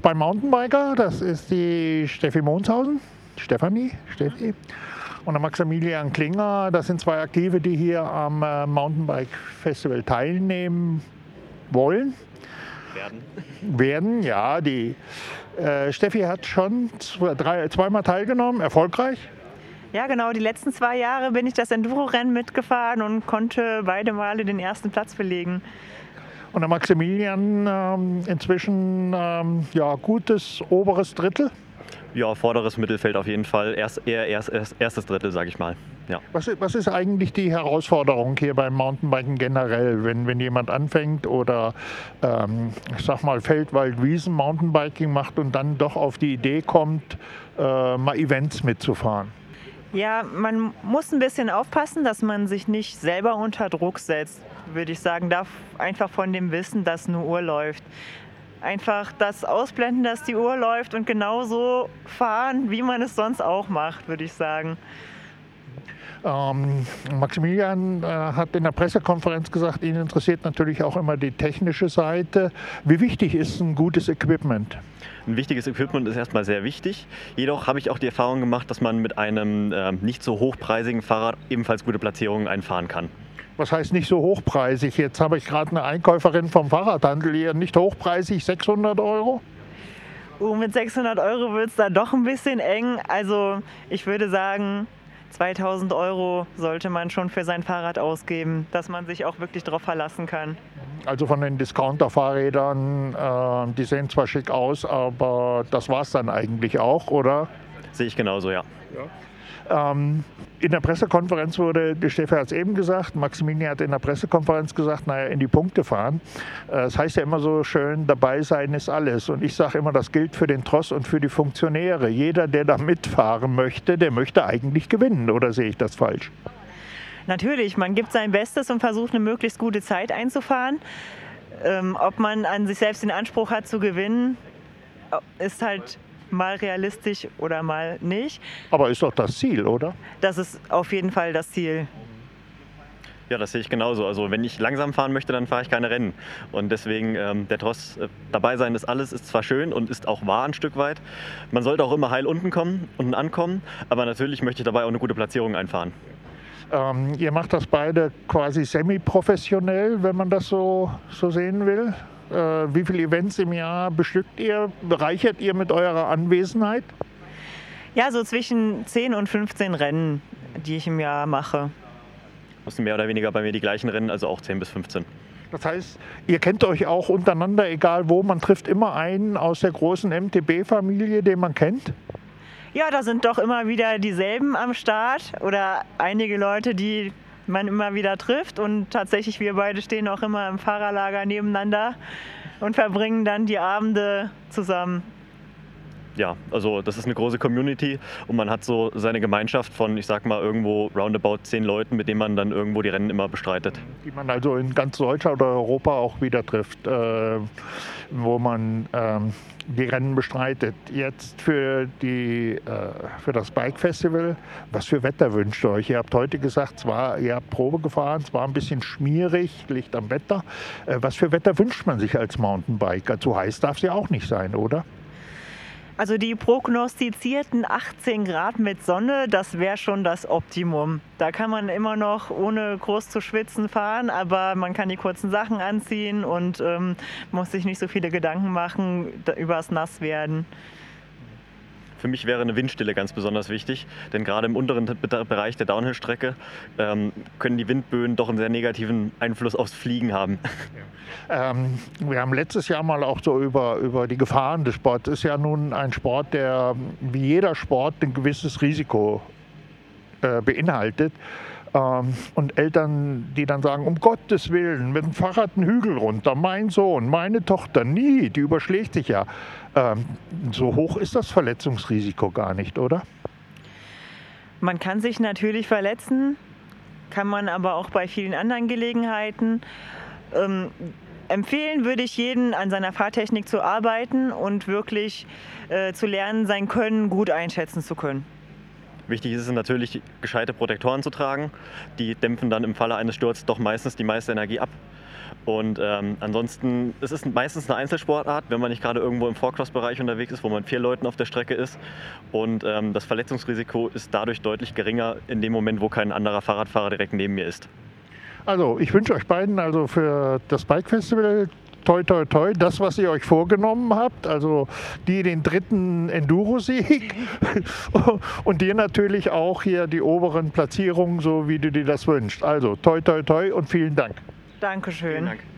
zwei Mountainbiker. Das ist die Steffi Monshausen, Stefanie, Steffi. Und der Maximilian Klinger, das sind zwei Aktive, die hier am äh, Mountainbike Festival teilnehmen wollen. Werden. Werden, ja. Die äh, Steffi hat schon zwei, drei, zweimal teilgenommen, erfolgreich. Ja, genau. Die letzten zwei Jahre bin ich das Enduro-Rennen mitgefahren und konnte beide Male den ersten Platz belegen. Und der Maximilian ähm, inzwischen ähm, ja, gutes oberes Drittel. Ja, vorderes Mittelfeld auf jeden Fall. Erst, eher erst, erst, erstes Drittel, sage ich mal. Ja. Was, was, ist eigentlich die Herausforderung hier beim Mountainbiken generell, wenn, wenn jemand anfängt oder ähm, ich sag mal Feldwald, Wiesen Mountainbiking macht und dann doch auf die Idee kommt, äh, mal Events mitzufahren? Ja, man muss ein bisschen aufpassen, dass man sich nicht selber unter Druck setzt, würde ich sagen. Darf einfach von dem Wissen, dass eine Uhr läuft. Einfach das ausblenden, dass die Uhr läuft und genauso fahren, wie man es sonst auch macht, würde ich sagen. Ähm, Maximilian äh, hat in der Pressekonferenz gesagt, ihn interessiert natürlich auch immer die technische Seite. Wie wichtig ist ein gutes Equipment? Ein wichtiges Equipment ist erstmal sehr wichtig. Jedoch habe ich auch die Erfahrung gemacht, dass man mit einem äh, nicht so hochpreisigen Fahrrad ebenfalls gute Platzierungen einfahren kann. Was heißt nicht so hochpreisig? Jetzt habe ich gerade eine Einkäuferin vom Fahrradhandel hier. Nicht hochpreisig, 600 Euro? Uh, mit 600 Euro wird es da doch ein bisschen eng. Also ich würde sagen, 2000 Euro sollte man schon für sein Fahrrad ausgeben, dass man sich auch wirklich darauf verlassen kann. Also von den Discounter-Fahrrädern, äh, die sehen zwar schick aus, aber das war es dann eigentlich auch, oder? Sehe ich genauso, ja. ja. Ähm, in der Pressekonferenz wurde, Steffi hat es eben gesagt, Maximilian hat in der Pressekonferenz gesagt, naja, in die Punkte fahren. Äh, das heißt ja immer so schön, dabei sein ist alles. Und ich sage immer, das gilt für den Tross und für die Funktionäre. Jeder, der da mitfahren möchte, der möchte eigentlich gewinnen. Oder sehe ich das falsch? Natürlich, man gibt sein Bestes und versucht eine möglichst gute Zeit einzufahren. Ähm, ob man an sich selbst den Anspruch hat zu gewinnen, ist halt mal realistisch oder mal nicht. Aber ist doch das Ziel, oder? Das ist auf jeden Fall das Ziel. Ja, das sehe ich genauso. Also wenn ich langsam fahren möchte, dann fahre ich keine Rennen. Und deswegen ähm, der Tross äh, dabei sein ist alles, ist zwar schön und ist auch wahr ein Stück weit. Man sollte auch immer heil unten kommen, unten ankommen, aber natürlich möchte ich dabei auch eine gute Platzierung einfahren. Ähm, ihr macht das beide quasi semi-professionell, wenn man das so, so sehen will. Äh, wie viele Events im Jahr bestückt ihr? Bereichert ihr mit eurer Anwesenheit? Ja, so zwischen 10 und 15 Rennen, die ich im Jahr mache. Das sind mehr oder weniger bei mir die gleichen Rennen, also auch 10 bis 15. Das heißt, ihr kennt euch auch untereinander, egal wo. Man trifft immer einen aus der großen MTB-Familie, den man kennt. Ja, da sind doch immer wieder dieselben am Start oder einige Leute, die man immer wieder trifft. Und tatsächlich, wir beide stehen auch immer im Fahrerlager nebeneinander und verbringen dann die Abende zusammen. Ja, also das ist eine große Community und man hat so seine Gemeinschaft von, ich sag mal, irgendwo roundabout zehn Leuten, mit denen man dann irgendwo die Rennen immer bestreitet. Die man also in ganz Deutschland oder Europa auch wieder trifft, äh, wo man ähm, die Rennen bestreitet. Jetzt für, die, äh, für das Bike Festival, was für Wetter wünscht ihr euch? Ihr habt heute gesagt, zwar, ihr habt Probe gefahren, es war ein bisschen schmierig, liegt am Wetter. Äh, was für Wetter wünscht man sich als Mountainbiker? Zu heiß darf es ja auch nicht sein, oder? Also die prognostizierten 18 Grad mit Sonne, das wäre schon das Optimum. Da kann man immer noch ohne groß zu schwitzen fahren, aber man kann die kurzen Sachen anziehen und ähm, muss sich nicht so viele Gedanken machen über das Nasswerden. Für mich wäre eine Windstille ganz besonders wichtig, denn gerade im unteren Bereich der Downhill-Strecke ähm, können die Windböen doch einen sehr negativen Einfluss aufs Fliegen haben. Ja. Ähm, wir haben letztes Jahr mal auch so über, über die Gefahren des Sports. Ist ja nun ein Sport, der wie jeder Sport ein gewisses Risiko äh, beinhaltet. Ähm, und Eltern, die dann sagen, um Gottes Willen, mit dem Fahrrad einen Hügel runter, mein Sohn, meine Tochter, nie, die überschlägt sich ja. Ähm, so hoch ist das Verletzungsrisiko gar nicht, oder? Man kann sich natürlich verletzen, kann man aber auch bei vielen anderen Gelegenheiten. Ähm, empfehlen würde ich jeden, an seiner Fahrtechnik zu arbeiten und wirklich äh, zu lernen, sein Können gut einschätzen zu können. Wichtig ist es natürlich, gescheite Protektoren zu tragen. Die dämpfen dann im Falle eines Sturzes doch meistens die meiste Energie ab. Und ähm, ansonsten, es ist meistens eine Einzelsportart, wenn man nicht gerade irgendwo im Forecross-Bereich unterwegs ist, wo man vier Leuten auf der Strecke ist. Und ähm, das Verletzungsrisiko ist dadurch deutlich geringer in dem Moment, wo kein anderer Fahrradfahrer direkt neben mir ist. Also ich wünsche euch beiden also für das Bike Festival toi toi toi, das, was ihr euch vorgenommen habt, also die den dritten Enduro-Sieg und dir natürlich auch hier die oberen Platzierungen, so wie du dir das wünschst. Also toi toi toi und vielen Dank. Dankeschön. Vielen Dank.